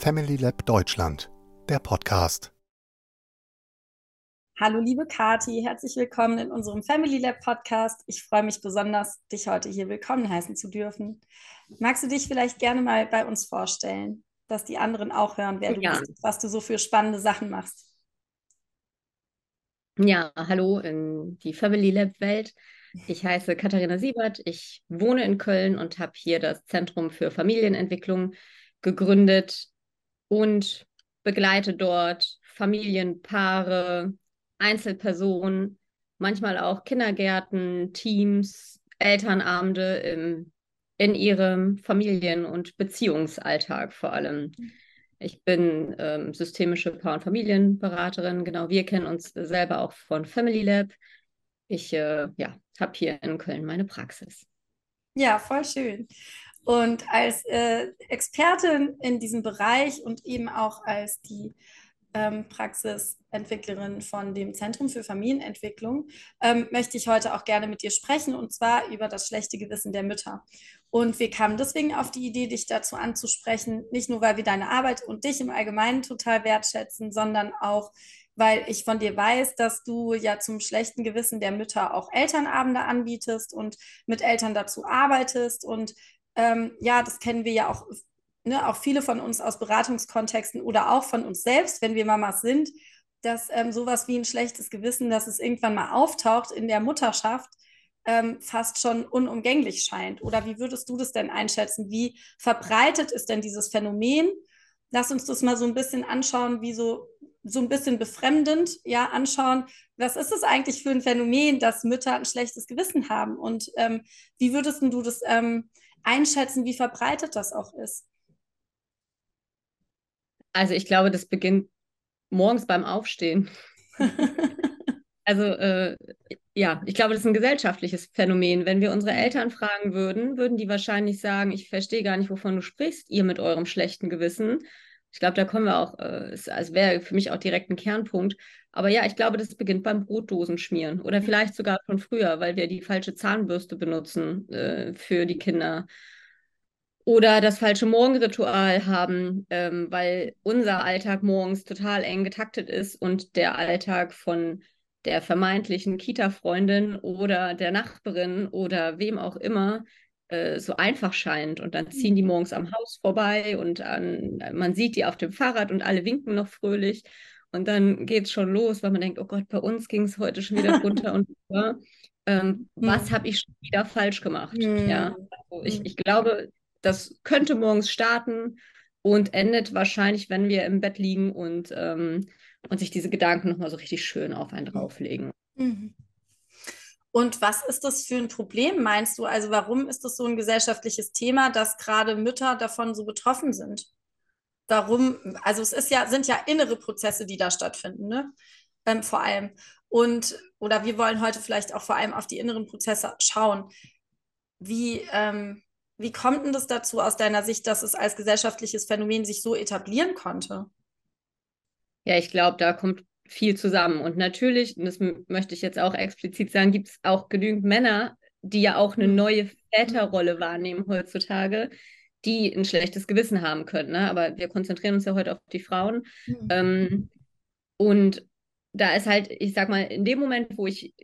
Family Lab Deutschland, der Podcast. Hallo liebe Kati, herzlich willkommen in unserem Family Lab Podcast. Ich freue mich besonders, dich heute hier willkommen heißen zu dürfen. Magst du dich vielleicht gerne mal bei uns vorstellen, dass die anderen auch hören, wer du ja. bist, was du so für spannende Sachen machst? Ja, hallo in die Family Lab Welt. Ich heiße Katharina Siebert, ich wohne in Köln und habe hier das Zentrum für Familienentwicklung gegründet und begleite dort Familien, Paare, Einzelpersonen, manchmal auch Kindergärten, Teams, Elternabende im, in ihrem Familien- und Beziehungsalltag vor allem. Ich bin ähm, systemische Paar- und Familienberaterin. Genau, wir kennen uns selber auch von Family Lab. Ich äh, ja, habe hier in Köln meine Praxis. Ja, voll schön. Und als äh, Expertin in diesem Bereich und eben auch als die ähm, Praxisentwicklerin von dem Zentrum für Familienentwicklung, ähm, möchte ich heute auch gerne mit dir sprechen und zwar über das schlechte Gewissen der Mütter. Und wir kamen deswegen auf die Idee, dich dazu anzusprechen, nicht nur, weil wir deine Arbeit und dich im Allgemeinen total wertschätzen, sondern auch, weil ich von dir weiß, dass du ja zum schlechten Gewissen der Mütter auch Elternabende anbietest und mit Eltern dazu arbeitest. Und ähm, ja, das kennen wir ja auch ne, auch viele von uns aus Beratungskontexten oder auch von uns selbst, wenn wir Mamas sind, dass ähm, sowas wie ein schlechtes Gewissen, dass es irgendwann mal auftaucht in der Mutterschaft, ähm, fast schon unumgänglich scheint. Oder wie würdest du das denn einschätzen? Wie verbreitet ist denn dieses Phänomen? Lass uns das mal so ein bisschen anschauen, wie so, so ein bisschen befremdend, ja, anschauen, was ist es eigentlich für ein Phänomen, dass Mütter ein schlechtes Gewissen haben? Und ähm, wie würdest du das ähm, einschätzen, wie verbreitet das auch ist? Also ich glaube, das beginnt morgens beim Aufstehen. also äh, ja, ich glaube, das ist ein gesellschaftliches Phänomen. Wenn wir unsere Eltern fragen würden, würden die wahrscheinlich sagen, ich verstehe gar nicht, wovon du sprichst, ihr mit eurem schlechten Gewissen. Ich glaube, da kommen wir auch, äh, es, es wäre für mich auch direkt ein Kernpunkt. Aber ja, ich glaube, das beginnt beim Brotdosenschmieren oder vielleicht sogar schon früher, weil wir die falsche Zahnbürste benutzen äh, für die Kinder oder das falsche Morgenritual haben, ähm, weil unser Alltag morgens total eng getaktet ist und der Alltag von der vermeintlichen Kita-Freundin oder der Nachbarin oder wem auch immer äh, so einfach scheint. Und dann ziehen die mhm. morgens am Haus vorbei und an, man sieht die auf dem Fahrrad und alle winken noch fröhlich. Und dann geht es schon los, weil man denkt, oh Gott, bei uns ging es heute schon wieder runter und runter. Ähm, mhm. Was habe ich schon wieder falsch gemacht? Mhm. Ja, also ich, ich glaube, das könnte morgens starten und endet wahrscheinlich, wenn wir im Bett liegen und, ähm, und sich diese Gedanken nochmal so richtig schön auf einen drauflegen. Mhm. Und was ist das für ein Problem, meinst du? Also warum ist das so ein gesellschaftliches Thema, dass gerade Mütter davon so betroffen sind? Warum, also es ist ja, sind ja innere Prozesse, die da stattfinden, ne? Ähm, vor allem. Und, oder wir wollen heute vielleicht auch vor allem auf die inneren Prozesse schauen. Wie, ähm, wie kommt denn das dazu aus deiner Sicht, dass es als gesellschaftliches Phänomen sich so etablieren konnte? Ja, ich glaube, da kommt viel zusammen. Und natürlich, und das möchte ich jetzt auch explizit sagen, gibt es auch genügend Männer, die ja auch eine mhm. neue Väterrolle wahrnehmen heutzutage, die ein schlechtes Gewissen haben können. Ne? Aber wir konzentrieren uns ja heute auf die Frauen. Mhm. Ähm, und da ist halt, ich sag mal, in dem Moment, wo ich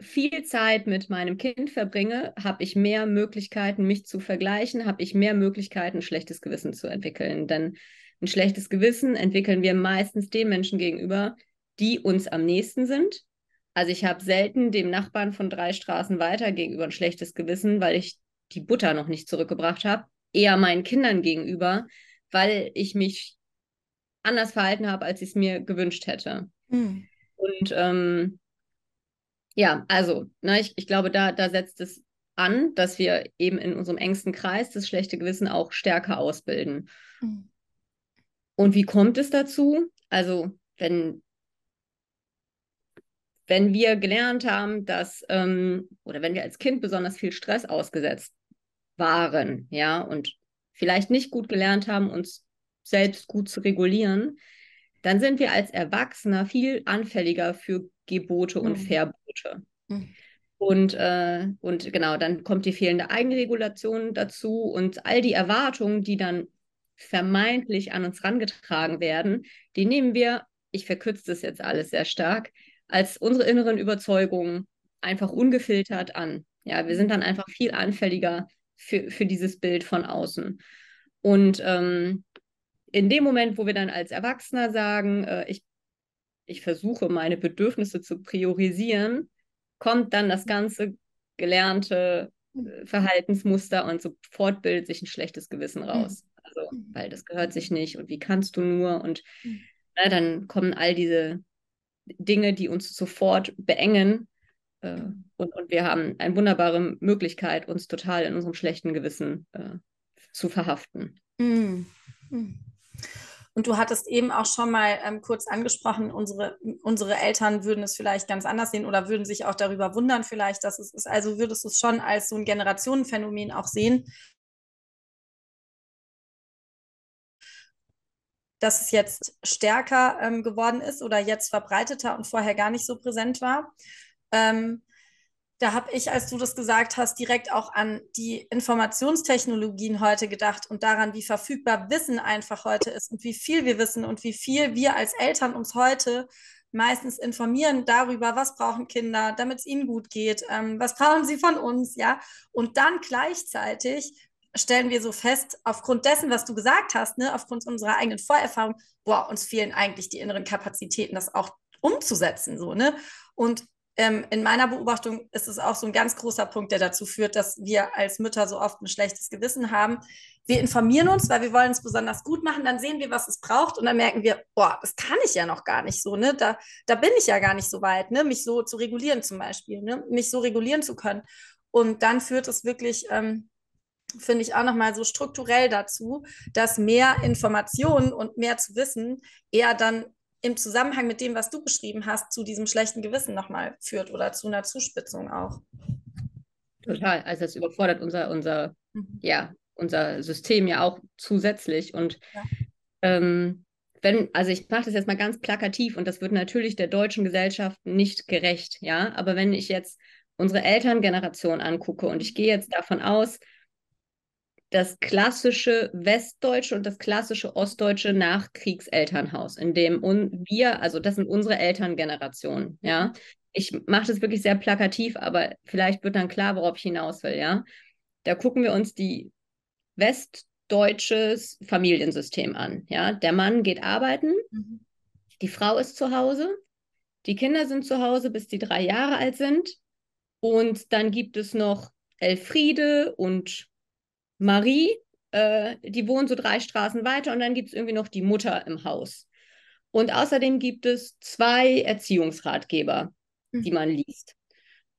viel Zeit mit meinem Kind verbringe, habe ich mehr Möglichkeiten, mich zu vergleichen, habe ich mehr Möglichkeiten, ein schlechtes Gewissen zu entwickeln. Denn ein schlechtes Gewissen entwickeln wir meistens den Menschen gegenüber, die uns am nächsten sind. Also ich habe selten dem Nachbarn von drei Straßen weiter gegenüber ein schlechtes Gewissen, weil ich die Butter noch nicht zurückgebracht habe. Eher meinen Kindern gegenüber, weil ich mich anders verhalten habe, als ich es mir gewünscht hätte. Mhm. Und ähm, ja, also, ne, ich, ich glaube, da, da setzt es an, dass wir eben in unserem engsten Kreis das schlechte Gewissen auch stärker ausbilden. Mhm. Und wie kommt es dazu? Also, wenn, wenn wir gelernt haben, dass, ähm, oder wenn wir als Kind besonders viel Stress ausgesetzt waren, ja, und vielleicht nicht gut gelernt haben, uns selbst gut zu regulieren, dann sind wir als Erwachsener viel anfälliger für Gebote und mhm. Verbote. Mhm. Und, äh, und genau, dann kommt die fehlende Eigenregulation dazu und all die Erwartungen, die dann vermeintlich an uns rangetragen werden, die nehmen wir, ich verkürze das jetzt alles sehr stark, als unsere inneren Überzeugungen einfach ungefiltert an. Ja, wir sind dann einfach viel anfälliger für, für dieses Bild von außen. Und ähm, in dem Moment, wo wir dann als Erwachsener sagen, äh, ich, ich versuche meine Bedürfnisse zu priorisieren, kommt dann das ganze gelernte äh, Verhaltensmuster und sofort bildet sich ein schlechtes Gewissen raus. Also, weil das gehört sich nicht und wie kannst du nur und na, ne, dann kommen all diese Dinge, die uns sofort beengen äh, und, und wir haben eine wunderbare Möglichkeit, uns total in unserem schlechten Gewissen äh, zu verhaften. Mm. Und du hattest eben auch schon mal ähm, kurz angesprochen, unsere, unsere Eltern würden es vielleicht ganz anders sehen oder würden sich auch darüber wundern, vielleicht, dass es ist. Also würdest du es schon als so ein Generationenphänomen auch sehen, dass es jetzt stärker ähm, geworden ist oder jetzt verbreiteter und vorher gar nicht so präsent war. Ähm, da habe ich, als du das gesagt hast, direkt auch an die Informationstechnologien heute gedacht und daran, wie verfügbar Wissen einfach heute ist und wie viel wir wissen und wie viel wir als Eltern uns heute meistens informieren darüber, was brauchen Kinder, damit es ihnen gut geht, ähm, was brauchen sie von uns, ja. Und dann gleichzeitig stellen wir so fest, aufgrund dessen, was du gesagt hast, ne, aufgrund unserer eigenen Vorerfahrung, boah, uns fehlen eigentlich die inneren Kapazitäten, das auch umzusetzen, so, ne? Und ähm, in meiner Beobachtung ist es auch so ein ganz großer Punkt, der dazu führt, dass wir als Mütter so oft ein schlechtes Gewissen haben. Wir informieren uns, weil wir wollen es besonders gut machen, dann sehen wir, was es braucht und dann merken wir, boah, das kann ich ja noch gar nicht so, ne? Da, da bin ich ja gar nicht so weit, ne? Mich so zu regulieren zum Beispiel, ne? Mich so regulieren zu können. Und dann führt es wirklich, ähm, finde ich auch nochmal so strukturell dazu, dass mehr Informationen und mehr zu wissen eher dann im Zusammenhang mit dem, was du beschrieben hast, zu diesem schlechten Gewissen nochmal führt oder zu einer Zuspitzung auch. Total. Also es überfordert unser, unser, mhm. ja, unser System ja auch zusätzlich. Und ja. ähm, wenn, also ich mache das jetzt mal ganz plakativ und das wird natürlich der deutschen Gesellschaft nicht gerecht, ja. Aber wenn ich jetzt unsere Elterngeneration angucke und ich gehe jetzt davon aus, das klassische westdeutsche und das klassische ostdeutsche Nachkriegselternhaus, in dem wir, also das sind unsere Elterngenerationen, ja. Ich mache das wirklich sehr plakativ, aber vielleicht wird dann klar, worauf ich hinaus will, ja. Da gucken wir uns die westdeutsches Familiensystem an, ja. Der Mann geht arbeiten, mhm. die Frau ist zu Hause, die Kinder sind zu Hause, bis die drei Jahre alt sind und dann gibt es noch Elfriede und Marie, äh, die wohnt so drei Straßen weiter und dann gibt es irgendwie noch die Mutter im Haus. Und außerdem gibt es zwei Erziehungsratgeber, mhm. die man liest.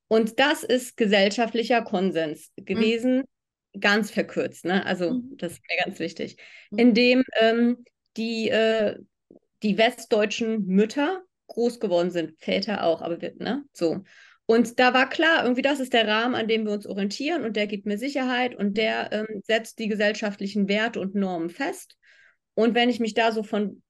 Und das ist gesellschaftlicher Konsens gewesen, mhm. ganz verkürzt. Ne? Also, mhm. das ist mir ganz wichtig. Mhm. In dem ähm, die, äh, die westdeutschen Mütter groß geworden sind, Väter auch, aber ne? so. Und da war klar, irgendwie das ist der Rahmen, an dem wir uns orientieren und der gibt mir Sicherheit und der ähm, setzt die gesellschaftlichen Werte und Normen fest. Und wenn ich mich da so von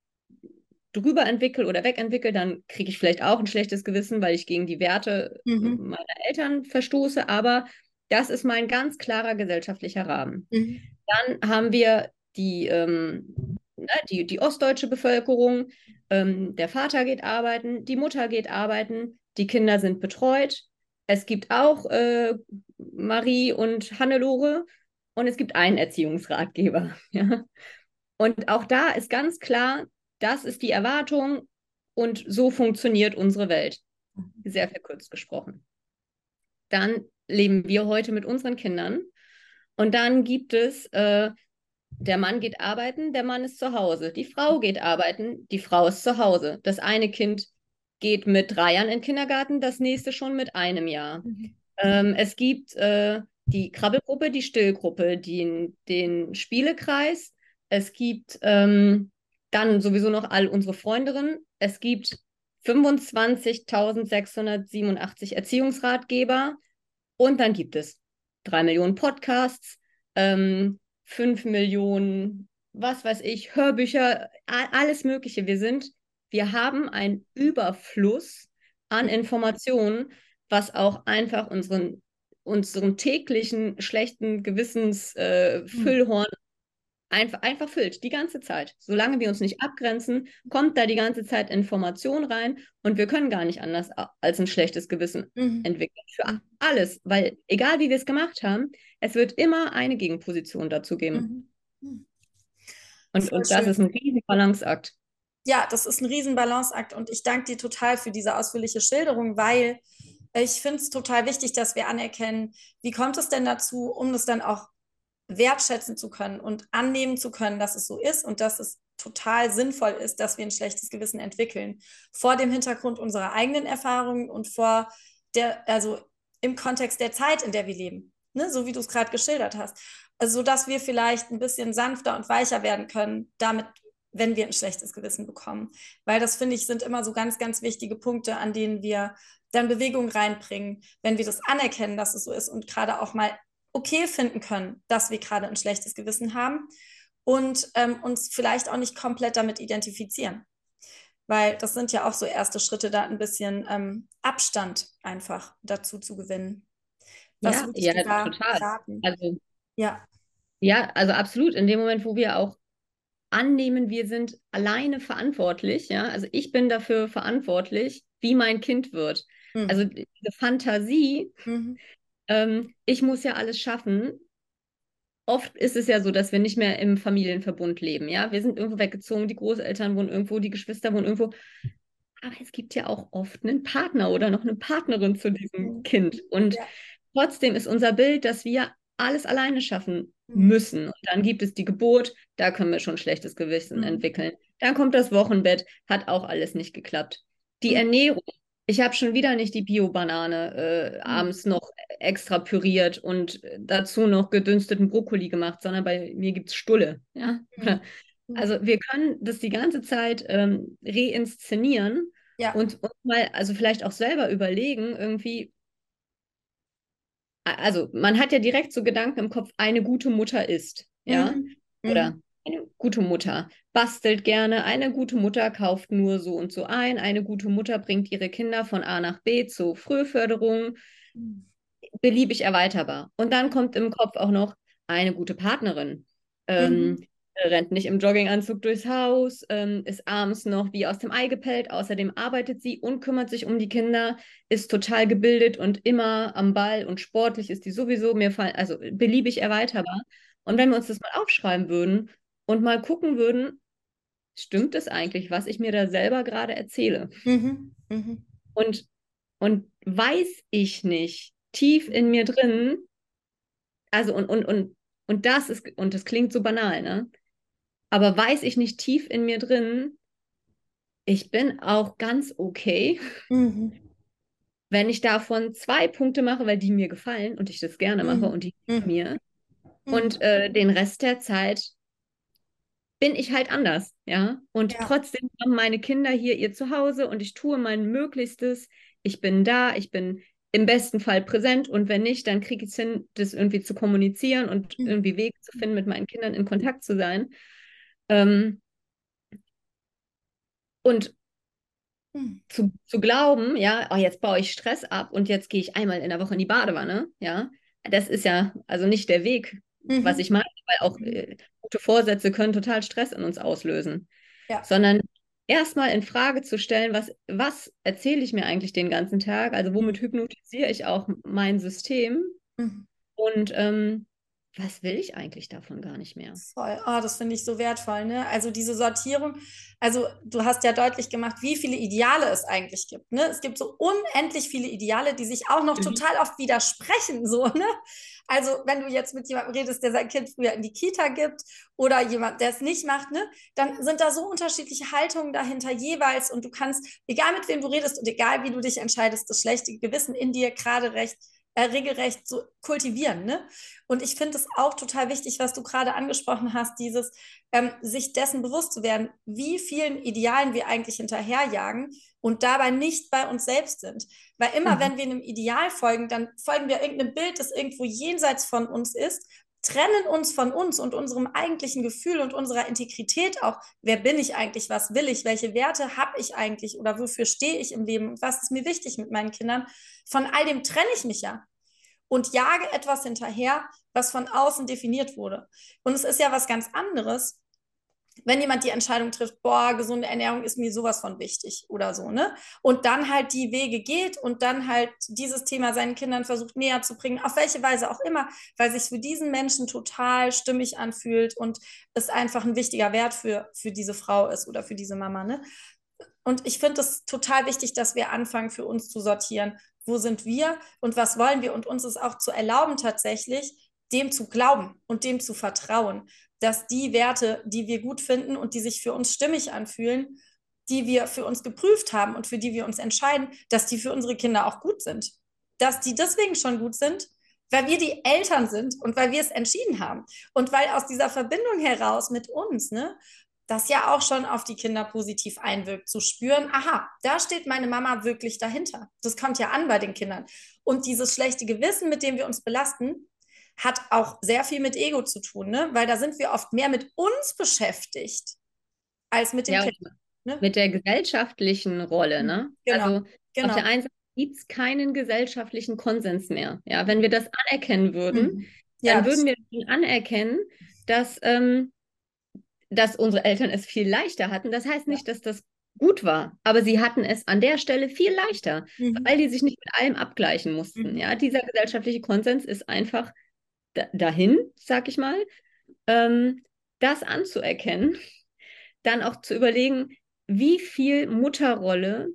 drüber entwickle oder wegentwickle, dann kriege ich vielleicht auch ein schlechtes Gewissen, weil ich gegen die Werte mhm. meiner Eltern verstoße. Aber das ist mein ganz klarer gesellschaftlicher Rahmen. Mhm. Dann haben wir die, ähm, ne, die, die ostdeutsche Bevölkerung. Ähm, der Vater geht arbeiten, die Mutter geht arbeiten, die Kinder sind betreut. Es gibt auch äh, Marie und Hannelore und es gibt einen Erziehungsratgeber. Ja? Und auch da ist ganz klar, das ist die Erwartung und so funktioniert unsere Welt. Sehr verkürzt gesprochen. Dann leben wir heute mit unseren Kindern und dann gibt es, äh, der Mann geht arbeiten, der Mann ist zu Hause. Die Frau geht arbeiten, die Frau ist zu Hause. Das eine Kind geht mit drei Jahren in den Kindergarten, das nächste schon mit einem Jahr. Mhm. Ähm, es gibt äh, die Krabbelgruppe, die Stillgruppe, die, den Spielekreis. Es gibt ähm, dann sowieso noch all unsere Freundinnen. Es gibt 25.687 Erziehungsratgeber und dann gibt es drei Millionen Podcasts, ähm, fünf Millionen, was weiß ich, Hörbücher, alles Mögliche. Wir sind wir haben einen Überfluss an Informationen, was auch einfach unseren, unseren täglichen schlechten Gewissensfüllhorn äh, einfach, einfach füllt, die ganze Zeit. Solange wir uns nicht abgrenzen, kommt da die ganze Zeit Information rein und wir können gar nicht anders als ein schlechtes Gewissen mhm. entwickeln. Für mhm. alles, weil egal wie wir es gemacht haben, es wird immer eine Gegenposition dazu geben. Mhm. mhm. Und, und das ist ein riesen Balanceakt. Ja, das ist ein riesen Balanceakt und ich danke dir total für diese ausführliche Schilderung, weil ich finde es total wichtig, dass wir anerkennen, wie kommt es denn dazu, um das dann auch wertschätzen zu können und annehmen zu können, dass es so ist und dass es total sinnvoll ist, dass wir ein schlechtes Gewissen entwickeln. Vor dem Hintergrund unserer eigenen Erfahrungen und vor der, also im Kontext der Zeit, in der wir leben. Ne? So wie du es gerade geschildert hast. Also, dass wir vielleicht ein bisschen sanfter und weicher werden können, damit, wenn wir ein schlechtes Gewissen bekommen. Weil das, finde ich, sind immer so ganz, ganz wichtige Punkte, an denen wir dann Bewegung reinbringen, wenn wir das anerkennen, dass es so ist und gerade auch mal okay finden können, dass wir gerade ein schlechtes Gewissen haben und ähm, uns vielleicht auch nicht komplett damit identifizieren. Weil das sind ja auch so erste Schritte, da ein bisschen ähm, Abstand einfach dazu zu gewinnen. Was ja, ja total. Also, ja. ja, also absolut. In dem Moment, wo wir auch annehmen, wir sind alleine verantwortlich, ja, also ich bin dafür verantwortlich, wie mein Kind wird. Mhm. Also diese Fantasie, mhm ähm, ich muss ja alles schaffen. Oft ist es ja so, dass wir nicht mehr im Familienverbund leben. Ja, wir sind irgendwo weggezogen, die Großeltern wohnen irgendwo, die Geschwister wohnen irgendwo. Aber es gibt ja auch oft einen Partner oder noch eine Partnerin zu diesem mhm. Kind. Und ja. trotzdem ist unser Bild, dass wir alles alleine schaffen. Müssen. Und dann gibt es die Geburt, da können wir schon schlechtes Gewissen mhm. entwickeln. Dann kommt das Wochenbett, hat auch alles nicht geklappt. Die mhm. Ernährung, ich habe schon wieder nicht die Bio-Banane äh, mhm. abends noch extra püriert und dazu noch gedünsteten Brokkoli gemacht, sondern bei mir gibt es Stulle. Ja? Mhm. Also wir können das die ganze Zeit ähm, reinszenieren ja. und uns mal, also vielleicht auch selber überlegen, irgendwie, also man hat ja direkt so Gedanken im Kopf, eine gute Mutter ist, ja, mhm. oder mhm. eine gute Mutter bastelt gerne, eine gute Mutter kauft nur so und so ein, eine gute Mutter bringt ihre Kinder von A nach B zur Frühförderung, beliebig erweiterbar. Und dann kommt im Kopf auch noch eine gute Partnerin. Ähm, mhm. Rennt nicht im Jogginganzug durchs Haus, ähm, ist abends noch wie aus dem Ei gepellt. Außerdem arbeitet sie und kümmert sich um die Kinder, ist total gebildet und immer am Ball und sportlich ist die sowieso. Mir fallen, also beliebig erweiterbar. Und wenn wir uns das mal aufschreiben würden, und mal gucken würden, stimmt es eigentlich, was ich mir da selber gerade erzähle? Mhm. Mhm. Und, und weiß ich nicht, tief in mir drin, also und, und, und, und das ist, und das klingt so banal, ne? Aber weiß ich nicht tief in mir drin, ich bin auch ganz okay, mhm. wenn ich davon zwei Punkte mache, weil die mir gefallen und ich das gerne mache mhm. und die mhm. mir. Und äh, den Rest der Zeit bin ich halt anders, ja. Und ja. trotzdem haben meine Kinder hier ihr Zuhause und ich tue mein Möglichstes. Ich bin da, ich bin im besten Fall präsent und wenn nicht, dann kriege ich es hin, das irgendwie zu kommunizieren und mhm. irgendwie Wege zu finden, mit meinen Kindern in Kontakt zu sein. Ähm, und mhm. zu, zu glauben, ja, oh, jetzt baue ich Stress ab und jetzt gehe ich einmal in der Woche in die Badewanne, ja, das ist ja also nicht der Weg, mhm. was ich meine, weil auch äh, gute Vorsätze können total Stress in uns auslösen. Ja. Sondern erstmal in Frage zu stellen, was, was erzähle ich mir eigentlich den ganzen Tag? Also womit mhm. hypnotisiere ich auch mein System? Mhm. Und ähm, was will ich eigentlich davon gar nicht mehr? Voll, oh, das finde ich so wertvoll. Ne? Also diese Sortierung, also du hast ja deutlich gemacht, wie viele Ideale es eigentlich gibt. Ne? Es gibt so unendlich viele Ideale, die sich auch noch mhm. total oft widersprechen. So, ne? Also wenn du jetzt mit jemandem redest, der sein Kind früher in die Kita gibt oder jemand, der es nicht macht, ne, dann sind da so unterschiedliche Haltungen dahinter jeweils und du kannst, egal mit wem du redest und egal wie du dich entscheidest, das schlechte Gewissen in dir gerade recht äh, regelrecht so kultivieren. Ne? Und ich finde es auch total wichtig, was du gerade angesprochen hast, dieses ähm, sich dessen bewusst zu werden, wie vielen Idealen wir eigentlich hinterherjagen und dabei nicht bei uns selbst sind. Weil immer, mhm. wenn wir einem Ideal folgen, dann folgen wir irgendeinem Bild, das irgendwo jenseits von uns ist, trennen uns von uns und unserem eigentlichen Gefühl und unserer Integrität auch. Wer bin ich eigentlich? Was will ich? Welche Werte habe ich eigentlich? Oder wofür stehe ich im Leben? was ist mir wichtig mit meinen Kindern? Von all dem trenne ich mich ja. und jage etwas hinterher, was von außen definiert wurde. Und es ist ja was ganz anderes, wenn jemand die Entscheidung trifft, boah, gesunde Ernährung ist mir sowas von wichtig oder so, ne? Und dann halt die Wege geht und dann halt dieses Thema seinen Kindern versucht näher zu bringen, auf welche Weise auch immer, weil sich für diesen Menschen total stimmig anfühlt und es einfach ein wichtiger Wert für, für diese Frau ist oder für diese Mama, ne? Und ich finde es total wichtig, dass wir anfangen, für uns zu sortieren. Wo sind wir und was wollen wir? Und uns es auch zu erlauben, tatsächlich dem zu glauben und dem zu vertrauen dass die Werte, die wir gut finden und die sich für uns stimmig anfühlen, die wir für uns geprüft haben und für die wir uns entscheiden, dass die für unsere Kinder auch gut sind. Dass die deswegen schon gut sind, weil wir die Eltern sind und weil wir es entschieden haben. Und weil aus dieser Verbindung heraus mit uns, ne, das ja auch schon auf die Kinder positiv einwirkt, zu spüren, aha, da steht meine Mama wirklich dahinter. Das kommt ja an bei den Kindern. Und dieses schlechte Gewissen, mit dem wir uns belasten, hat auch sehr viel mit Ego zu tun, ne? weil da sind wir oft mehr mit uns beschäftigt als mit den ja, Kindern. Ne? Mit der gesellschaftlichen Rolle. Ne? Genau, also genau. auf der einen Seite gibt es keinen gesellschaftlichen Konsens mehr. Ja, wenn wir das anerkennen würden, mhm. ja, dann würden wir anerkennen, dass, ähm, dass unsere Eltern es viel leichter hatten. Das heißt nicht, ja. dass das gut war, aber sie hatten es an der Stelle viel leichter, mhm. weil die sich nicht mit allem abgleichen mussten. Mhm. Ja, dieser gesellschaftliche Konsens ist einfach dahin, sag ich mal, ähm, das anzuerkennen, dann auch zu überlegen, wie viel Mutterrolle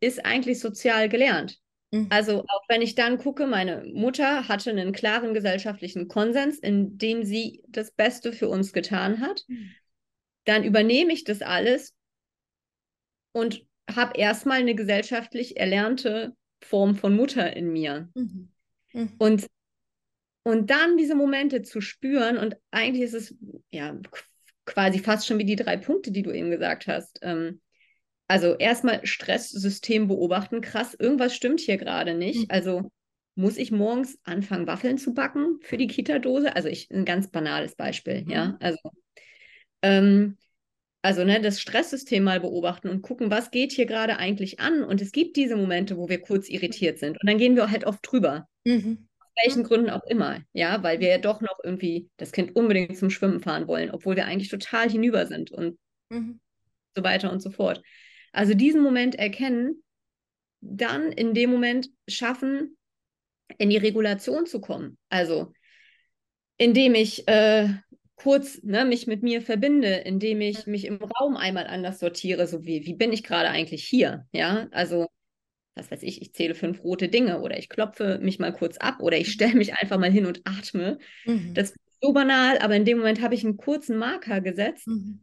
ist eigentlich sozial gelernt. Mhm. Also auch wenn ich dann gucke, meine Mutter hatte einen klaren gesellschaftlichen Konsens, in dem sie das Beste für uns getan hat, mhm. dann übernehme ich das alles und habe erstmal eine gesellschaftlich erlernte Form von Mutter in mir. Mhm. Mhm. Und und dann diese Momente zu spüren, und eigentlich ist es ja quasi fast schon wie die drei Punkte, die du eben gesagt hast. Ähm, also erstmal Stresssystem beobachten, krass, irgendwas stimmt hier gerade nicht. Mhm. Also muss ich morgens anfangen, Waffeln zu backen für die Kita-Dose? Also ich, ein ganz banales Beispiel, mhm. ja. Also, ähm, also ne, das Stresssystem mal beobachten und gucken, was geht hier gerade eigentlich an. Und es gibt diese Momente, wo wir kurz irritiert sind. Und dann gehen wir halt oft drüber. Mhm welchen mhm. Gründen auch immer, ja, weil wir ja doch noch irgendwie das Kind unbedingt zum Schwimmen fahren wollen, obwohl wir eigentlich total hinüber sind und mhm. so weiter und so fort. Also diesen Moment erkennen, dann in dem Moment schaffen, in die Regulation zu kommen. Also indem ich äh, kurz ne, mich mit mir verbinde, indem ich mich im Raum einmal anders sortiere, so wie, wie bin ich gerade eigentlich hier? Ja, also was weiß ich, ich zähle fünf rote Dinge oder ich klopfe mich mal kurz ab oder ich stelle mich einfach mal hin und atme. Mhm. Das ist so banal, aber in dem Moment habe ich einen kurzen Marker gesetzt mhm.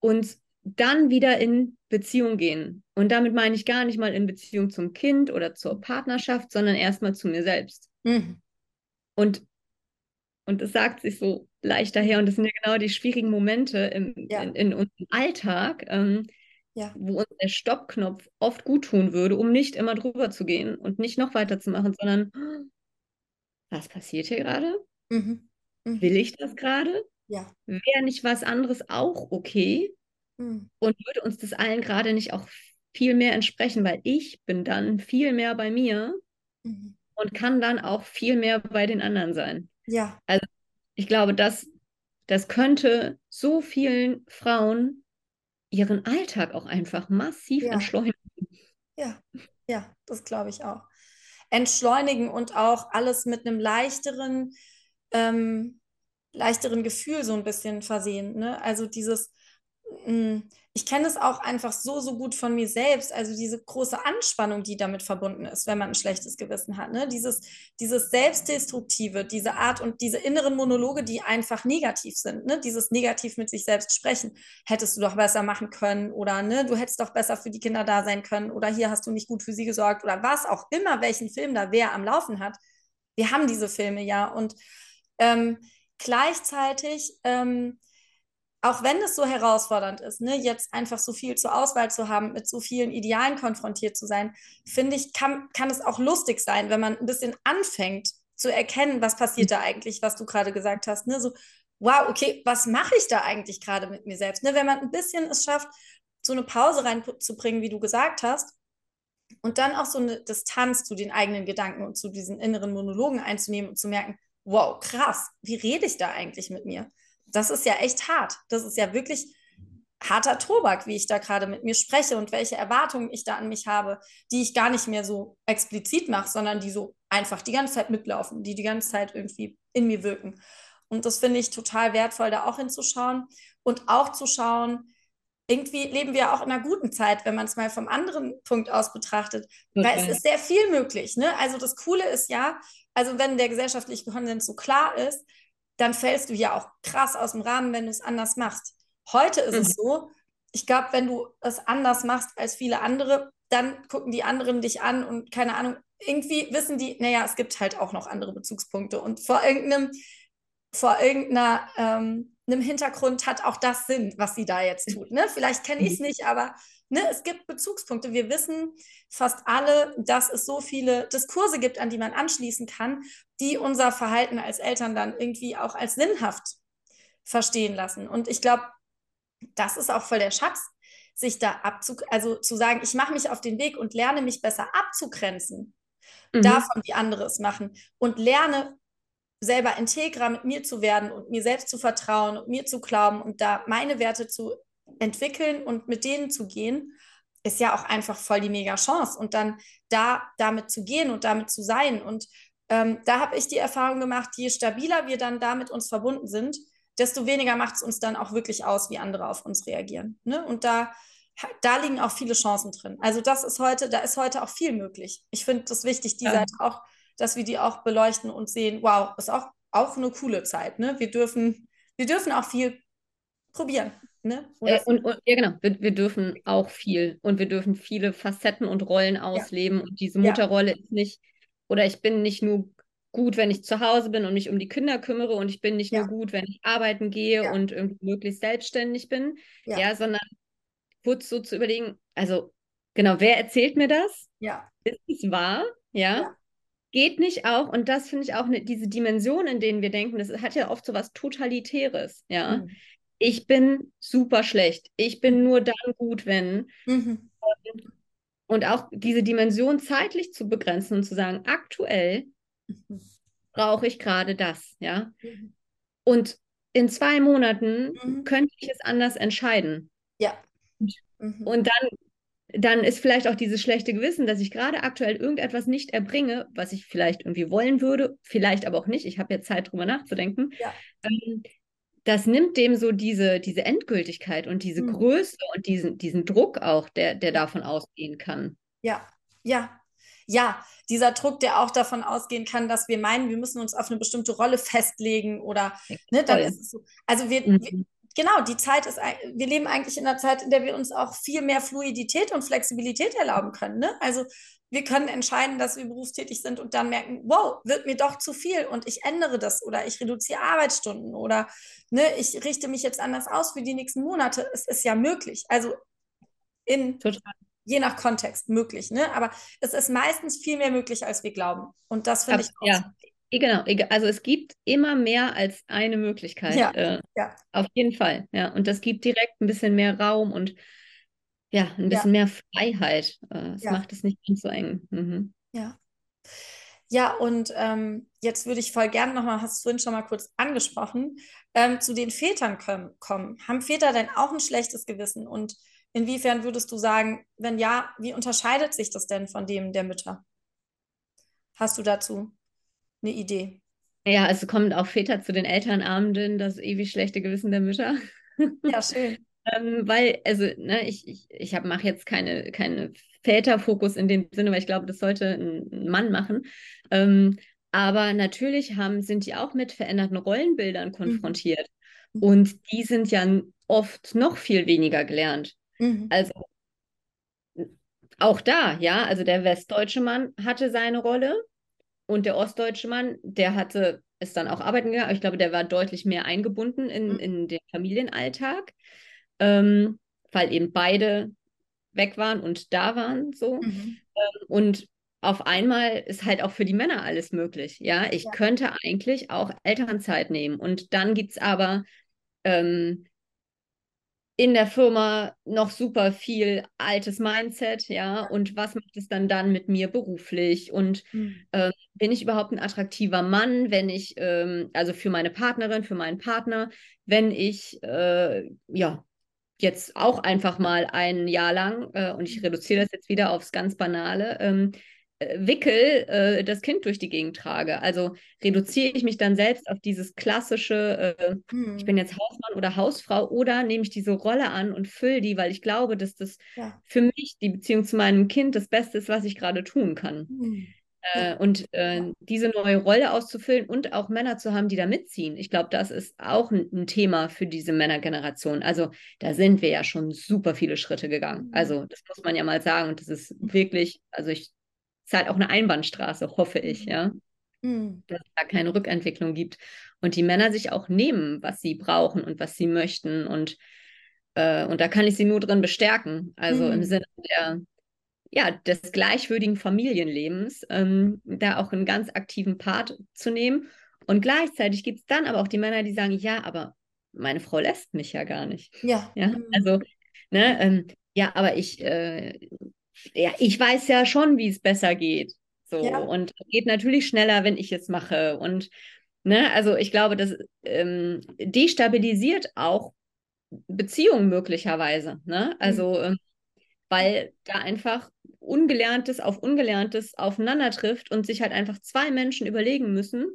und dann wieder in Beziehung gehen. Und damit meine ich gar nicht mal in Beziehung zum Kind oder zur Partnerschaft, sondern erstmal zu mir selbst. Mhm. Und, und es sagt sich so leicht daher, und das sind ja genau die schwierigen Momente im, ja. in, in, unserem Alltag. Ähm, ja. wo uns der Stoppknopf oft gut tun würde, um nicht immer drüber zu gehen und nicht noch weiter zu machen, sondern was passiert hier gerade? Mhm. Mhm. Will ich das gerade? Ja. Wäre nicht was anderes auch okay? Mhm. Und würde uns das allen gerade nicht auch viel mehr entsprechen, weil ich bin dann viel mehr bei mir mhm. und kann dann auch viel mehr bei den anderen sein. Ja. Also ich glaube, das, das könnte so vielen Frauen ihren Alltag auch einfach massiv ja. entschleunigen. Ja, ja, das glaube ich auch. Entschleunigen und auch alles mit einem leichteren, ähm, leichteren Gefühl so ein bisschen versehen. Ne? Also dieses, ich kenne es auch einfach so, so gut von mir selbst. Also diese große Anspannung, die damit verbunden ist, wenn man ein schlechtes Gewissen hat. Ne? Dieses, dieses Selbstdestruktive, diese Art und diese inneren Monologe, die einfach negativ sind. Ne? Dieses negativ mit sich selbst sprechen. Hättest du doch besser machen können oder ne, du hättest doch besser für die Kinder da sein können oder hier hast du nicht gut für sie gesorgt oder was auch immer, welchen Film da wer am Laufen hat. Wir haben diese Filme ja und ähm, gleichzeitig ähm, auch wenn es so herausfordernd ist, ne, jetzt einfach so viel zur Auswahl zu haben, mit so vielen Idealen konfrontiert zu sein, finde ich, kann, kann es auch lustig sein, wenn man ein bisschen anfängt zu erkennen, was passiert da eigentlich, was du gerade gesagt hast. Ne? So, wow, okay, was mache ich da eigentlich gerade mit mir selbst? Ne? Wenn man ein bisschen es schafft, so eine Pause reinzubringen, wie du gesagt hast, Und dann auch so eine Distanz zu den eigenen Gedanken und zu diesen inneren Monologen einzunehmen und zu merken, wow, krass, wie rede ich da eigentlich mit mir? Das ist ja echt hart. Das ist ja wirklich harter Tobak, wie ich da gerade mit mir spreche und welche Erwartungen ich da an mich habe, die ich gar nicht mehr so explizit mache, sondern die so einfach die ganze Zeit mitlaufen, die die ganze Zeit irgendwie in mir wirken. Und das finde ich total wertvoll, da auch hinzuschauen und auch zu schauen, irgendwie leben wir auch in einer guten Zeit, wenn man es mal vom anderen Punkt aus betrachtet, okay. weil es ist sehr viel möglich. Ne? Also das Coole ist ja, also wenn der gesellschaftliche Konsens so klar ist, dann fällst du ja auch krass aus dem Rahmen, wenn du es anders machst. Heute ist mhm. es so, ich glaube, wenn du es anders machst als viele andere, dann gucken die anderen dich an und keine Ahnung, irgendwie wissen die, naja, es gibt halt auch noch andere Bezugspunkte und vor irgendeinem, vor irgendeiner ähm, einem Hintergrund hat auch das Sinn, was sie da jetzt tut. Ne? Vielleicht kenne ich es mhm. nicht, aber ne, es gibt Bezugspunkte. Wir wissen fast alle, dass es so viele Diskurse gibt, an die man anschließen kann, die unser Verhalten als Eltern dann irgendwie auch als sinnhaft verstehen lassen. Und ich glaube, das ist auch voll der Schatz, sich da abzu, also zu sagen, ich mache mich auf den Weg und lerne mich besser abzugrenzen mhm. davon, wie andere es machen und lerne selber integrer mit mir zu werden und mir selbst zu vertrauen und mir zu glauben und da meine Werte zu entwickeln und mit denen zu gehen, ist ja auch einfach voll die mega Chance. Und dann da damit zu gehen und damit zu sein. Und ähm, da habe ich die Erfahrung gemacht, je stabiler wir dann damit uns verbunden sind, desto weniger macht es uns dann auch wirklich aus, wie andere auf uns reagieren. Ne? Und da, da liegen auch viele Chancen drin. Also das ist heute, da ist heute auch viel möglich. Ich finde das wichtig, die ja. Seite auch dass wir die auch beleuchten und sehen, wow, ist auch, auch eine coole Zeit. Ne? Wir, dürfen, wir dürfen auch viel probieren. Ne? Äh, und, und, ja, genau, wir, wir, dürfen auch viel und wir dürfen viele Facetten und Rollen ausleben. Ja. Und diese Mutterrolle ja. ist nicht, oder ich bin nicht nur gut, wenn ich zu Hause bin und mich um die Kinder kümmere und ich bin nicht ja. nur gut, wenn ich arbeiten gehe und irgendwie möglichst selbstständig bin, ja, sondern kurz so zu überlegen, also genau, wer erzählt mir das? Ja. Ist es wahr? Ja geht nicht auch, und das finde ich auch ne, diese Dimension, in denen wir denken, das hat ja oft so was Totalitäres, ja. Mhm. Ich bin super schlecht. Ich bin nur dann gut, wenn. Mhm. Und auch diese Dimension zeitlich zu begrenzen und zu sagen, aktuell mhm. brauche ich gerade das, ja. Mhm. Und in zwei Monaten mhm. könnte ich es anders entscheiden. Ja. Mhm. Und dann dann ist vielleicht auch dieses schlechte Gewissen, dass ich gerade aktuell irgendetwas nicht erbringe, was ich vielleicht irgendwie wollen würde, vielleicht aber auch nicht. Ich habe jetzt Zeit, drüber nachzudenken. Ja. Ähm, das nimmt dem so diese, diese Endgültigkeit und diese mhm. Größe und diesen, diesen Druck auch, der, der davon ausgehen kann. Ja, ja, ja, dieser Druck, der auch davon ausgehen kann, dass wir meinen, wir müssen uns auf eine bestimmte Rolle festlegen oder ne, dann ist es so. Also wir, mhm. wir, genau, die Zeit ist, wir leben eigentlich in einer Zeit, in der wir uns auch viel mehr Fluidität und Flexibilität erlauben können. Ne? Also wir können entscheiden, dass wir berufstätig sind und dann merken, wow, wird mir doch zu viel und ich ändere das oder ich reduziere Arbeitsstunden oder ne, ich richte mich jetzt anders aus für die nächsten Monate. Es ist ja möglich. Also in Total. je nach Kontext möglich, ne? Aber es ist meistens viel mehr möglich, als wir glauben. Und das finde ich auch ja. Genau, also es gibt immer mehr als eine Möglichkeit. Ja, äh, ja. Auf jeden Fall. Ja, und das gibt direkt ein bisschen mehr Raum und ja, ein bisschen ja. mehr Freiheit. Äh, es ja. macht es nicht ganz so eng. Mhm. Ja. Ja, und ähm, jetzt würde ich voll gerne nochmal, hast du vorhin schon mal kurz angesprochen, ähm, zu den Vätern kommen. Haben Väter denn auch ein schlechtes Gewissen? Und inwiefern würdest du sagen, wenn ja, wie unterscheidet sich das denn von dem der Mütter? Hast du dazu eine Idee. Ja, es kommt auch Väter zu den Elternabenden, das ewig schlechte Gewissen der Mütter. Ja, schön. ähm, weil, also, ne, ich, ich, ich mache jetzt keine, keine Väterfokus in dem Sinne, weil ich glaube, das sollte ein Mann machen. Ähm, aber natürlich haben, sind die auch mit veränderten Rollenbildern mhm. konfrontiert. Mhm. Und die sind ja oft noch viel weniger gelernt. Mhm. Also auch da, ja, also der westdeutsche Mann hatte seine Rolle, und der ostdeutsche Mann, der hatte, ist dann auch arbeiten gegangen, aber ich glaube, der war deutlich mehr eingebunden in, mhm. in den Familienalltag, ähm, weil eben beide weg waren und da waren so. Mhm. Ähm, und auf einmal ist halt auch für die Männer alles möglich. Ja, ich ja. könnte eigentlich auch Elternzeit nehmen. Und dann gibt es aber ähm, in der Firma noch super viel altes Mindset, ja, und was macht es dann dann mit mir beruflich und mhm. äh, bin ich überhaupt ein attraktiver Mann, wenn ich, ähm, also für meine Partnerin, für meinen Partner, wenn ich, äh, ja, jetzt auch einfach mal ein Jahr lang, äh, und ich mhm. reduziere das jetzt wieder aufs ganz Banale, ähm, äh, Wickel äh, das Kind durch die Gegend trage. Also reduziere ich mich dann selbst auf dieses klassische, äh, hm. ich bin jetzt Hausmann oder Hausfrau oder nehme ich diese Rolle an und fülle die, weil ich glaube, dass das ja. für mich, die Beziehung zu meinem Kind, das Beste ist, was ich gerade tun kann. Hm. Äh, und äh, diese neue Rolle auszufüllen und auch Männer zu haben, die da mitziehen. Ich glaube, das ist auch ein, ein, Thema für diese Männergeneration. Also da sind wir ja schon super viele Schritte gegangen. Hm. Also das muss man ja mal sagen. Und das ist wirklich, also ich ist halt auch eine Einbahnstraße, hoffe ich, ja. Mhm. Dass es da keine Rückentwicklung gibt. Und die Männer sich auch nehmen, was sie brauchen und was sie möchten. Und, äh, und da kann ich sie nur drin bestärken. Also mhm. im Sinne der, ja, des gleichwürdigen Familienlebens, ähm, da auch einen ganz aktiven Part zu nehmen. Und gleichzeitig gibt es dann aber auch die Männer, die sagen, ja, aber meine Frau lässt mich ja gar nicht. Ja. ja? Mhm. Also, ne, ähm, ja, aber ich, äh, ja, ich weiß ja schon, wie es besser geht. So, ja. und geht natürlich schneller, wenn ich es mache. Und ne, also ich glaube, das ähm, destabilisiert auch Beziehungen möglicherweise. Ne? Also, mhm. ähm, weil da einfach Ungelerntes auf Ungelerntes aufeinander trifft und sich halt einfach zwei Menschen überlegen müssen,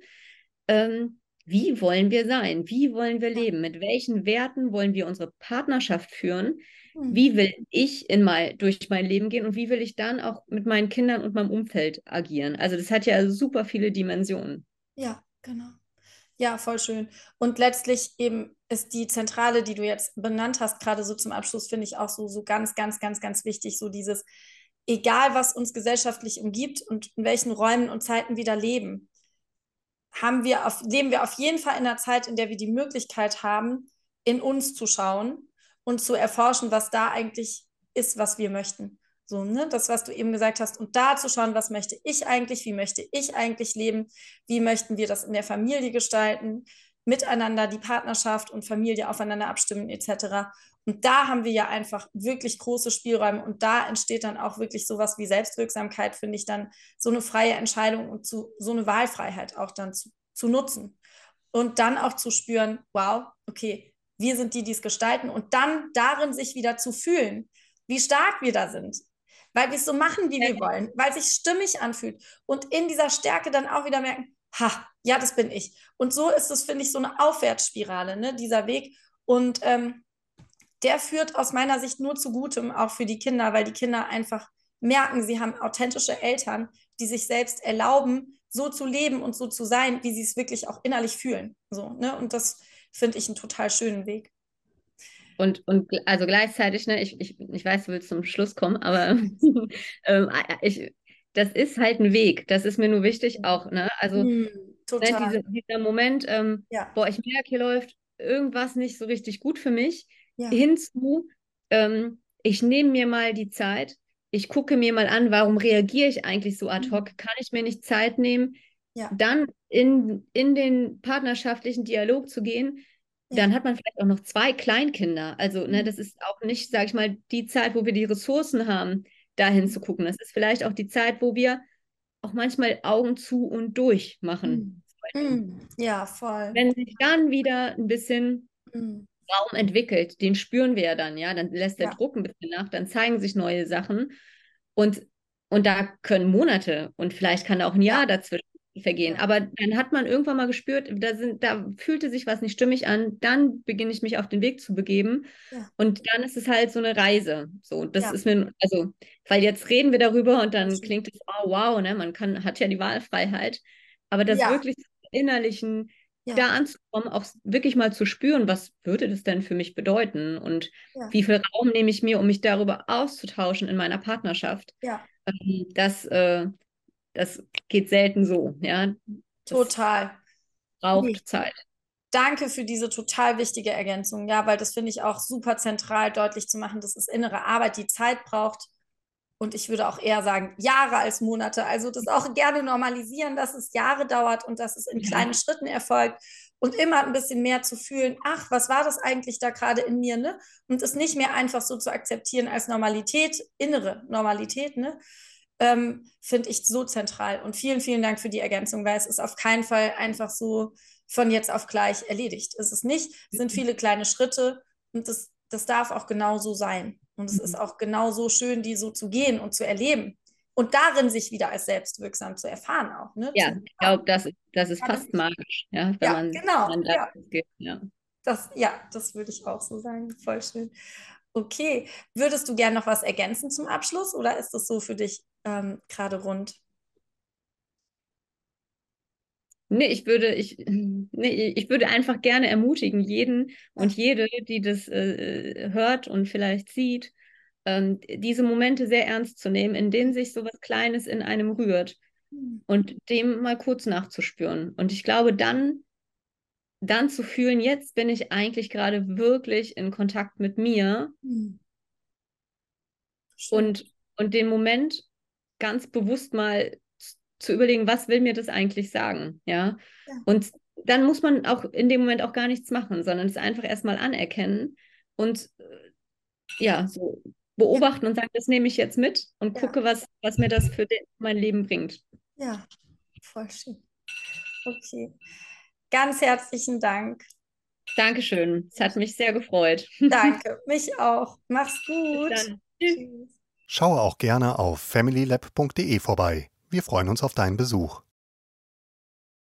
ähm, wie wollen wir sein? Wie wollen wir leben? Mit welchen Werten wollen wir unsere Partnerschaft führen? Hm. Wie will ich in mein, durch mein Leben gehen und wie will ich dann auch mit meinen Kindern und meinem Umfeld agieren? Also das hat ja super viele Dimensionen. Ja, genau. Ja, voll schön. Und letztlich eben ist die Zentrale, die du jetzt benannt hast, gerade so zum Abschluss, finde ich auch so, so ganz, ganz, ganz, ganz wichtig, so dieses, egal was uns gesellschaftlich umgibt und in welchen Räumen und Zeiten wir da leben, haben wir auf, leben wir auf jeden Fall in einer Zeit, in der wir die Möglichkeit haben, in uns zu schauen und zu erforschen, was da eigentlich ist, was wir möchten. So, ne, das, was du eben gesagt hast, und da zu schauen, was möchte ich eigentlich, wie möchte ich eigentlich leben, wie möchten wir das in der Familie gestalten, miteinander die Partnerschaft und Familie aufeinander abstimmen, etc. Und da haben wir ja einfach wirklich große Spielräume und da entsteht dann auch wirklich sowas wie Selbstwirksamkeit, finde ich dann so eine freie Entscheidung und zu, so eine Wahlfreiheit auch dann zu, zu nutzen. Und dann auch zu spüren, wow, okay, wir sind die, die es gestalten und dann darin sich wieder zu fühlen, wie stark wir da sind, weil wir es so machen, wie wir wollen, weil es sich stimmig anfühlt und in dieser Stärke dann auch wieder merken, ha, ja, das bin ich. Und so ist es, finde ich, so eine Aufwärtsspirale, ne, dieser Weg. Und ähm, der führt aus meiner Sicht nur zu Gutem, auch für die Kinder, weil die Kinder einfach merken, sie haben authentische Eltern, die sich selbst erlauben, so zu leben und so zu sein, wie sie es wirklich auch innerlich fühlen. So, ne? Und das finde ich einen total schönen Weg. Und, und also gleichzeitig, ne, ich, ich, ich weiß, du willst zum Schluss kommen, aber ähm, ich, das ist halt ein Weg. Das ist mir nur wichtig auch. Ne? Also mm, ne, diese, dieser Moment, ähm, ja. boah, ich merke, hier läuft irgendwas nicht so richtig gut für mich, ja. hinzu, ähm, ich nehme mir mal die Zeit, ich gucke mir mal an, warum reagiere ich eigentlich so ad hoc? Mhm. Kann ich mir nicht Zeit nehmen, ja. dann in, in den partnerschaftlichen Dialog zu gehen, ja. dann hat man vielleicht auch noch zwei Kleinkinder. Also, ne, mhm. das ist auch nicht, sage ich mal, die Zeit, wo wir die Ressourcen haben, dahin mhm. zu gucken. Das ist vielleicht auch die Zeit, wo wir auch manchmal Augen zu und durch machen. Mhm. Ja, voll. Wenn sich dann wieder ein bisschen mhm. Raum entwickelt, den spüren wir ja dann, ja, dann lässt der ja. Druck ein bisschen nach, dann zeigen sich neue Sachen und, und da können Monate und vielleicht kann auch ein Jahr ja. dazwischen vergehen. Ja. Aber dann hat man irgendwann mal gespürt, da, sind, da fühlte sich was nicht stimmig an, dann beginne ich mich auf den Weg zu begeben. Ja. Und dann ist es halt so eine Reise. So, das ja. ist mir, also, weil jetzt reden wir darüber und dann klingt es, oh wow, ne? Man kann, hat ja die Wahlfreiheit. Aber das wirklich innerlichen, da anzukommen, auch wirklich mal zu spüren, was würde das denn für mich bedeuten und wie viel Raum nehme ich mir, um mich darüber auszutauschen in meiner Partnerschaft. Ja. Ähm, das, äh, das geht selten so, ja. Das Total. Braucht nee. Zeit. Danke für diese total wichtige Ergänzung, ja, weil das finde ich auch super zentral deutlich zu machen, dass es innere Arbeit, die Zeit braucht. Und ich würde auch eher sagen, Jahre als Monate. Also das auch gerne normalisieren, dass es Jahre dauert und dass es in kleinen Schritten erfolgt und immer ein bisschen mehr zu fühlen, ach, was war das eigentlich da gerade in mir, ne? Und es nicht mehr einfach so zu akzeptieren als Normalität, innere Normalität, ne? Ähm, finde ich so zentral. Und vielen, vielen Dank für die Ergänzung, weil es ist auf keinen Fall einfach so von jetzt auf gleich erledigt. Es ist nicht, es sind viele kleine Schritte und das, das darf auch genau so sein. Und es ist mhm. auch genau so schön, die so zu gehen und zu erleben und darin sich wieder als selbstwirksam zu erfahren auch. Ne? Ja, ich glaube, das, das ist fast magisch, ja, wenn ja, man, genau, man ja. geht. Ja. Das, ja, das würde ich auch so sagen. Voll schön. Okay, würdest du gern noch was ergänzen zum Abschluss oder ist das so für dich ähm, gerade rund? Nee, ich würde, ich, nee, ich würde einfach gerne ermutigen, jeden und jede, die das äh, hört und vielleicht sieht, ähm, diese Momente sehr ernst zu nehmen, in denen sich so was Kleines in einem rührt und dem mal kurz nachzuspüren. Und ich glaube, dann, dann zu fühlen, jetzt bin ich eigentlich gerade wirklich in Kontakt mit mir mhm. und, und den Moment ganz bewusst mal zu überlegen, was will mir das eigentlich sagen, ja? ja. Und dann muss man auch in dem Moment auch gar nichts machen, sondern es einfach erstmal anerkennen und äh, ja, so beobachten und sagen, das nehme ich jetzt mit und ja. gucke, was, was mir das für den, mein Leben bringt. Ja, voll schön. Okay. Ganz herzlichen Dank. Dankeschön. Es hat mich sehr gefreut. Danke, mich auch. Mach's gut. Tschüss. Schaue auch gerne auf familylab.de vorbei. Wir freuen uns auf deinen Besuch.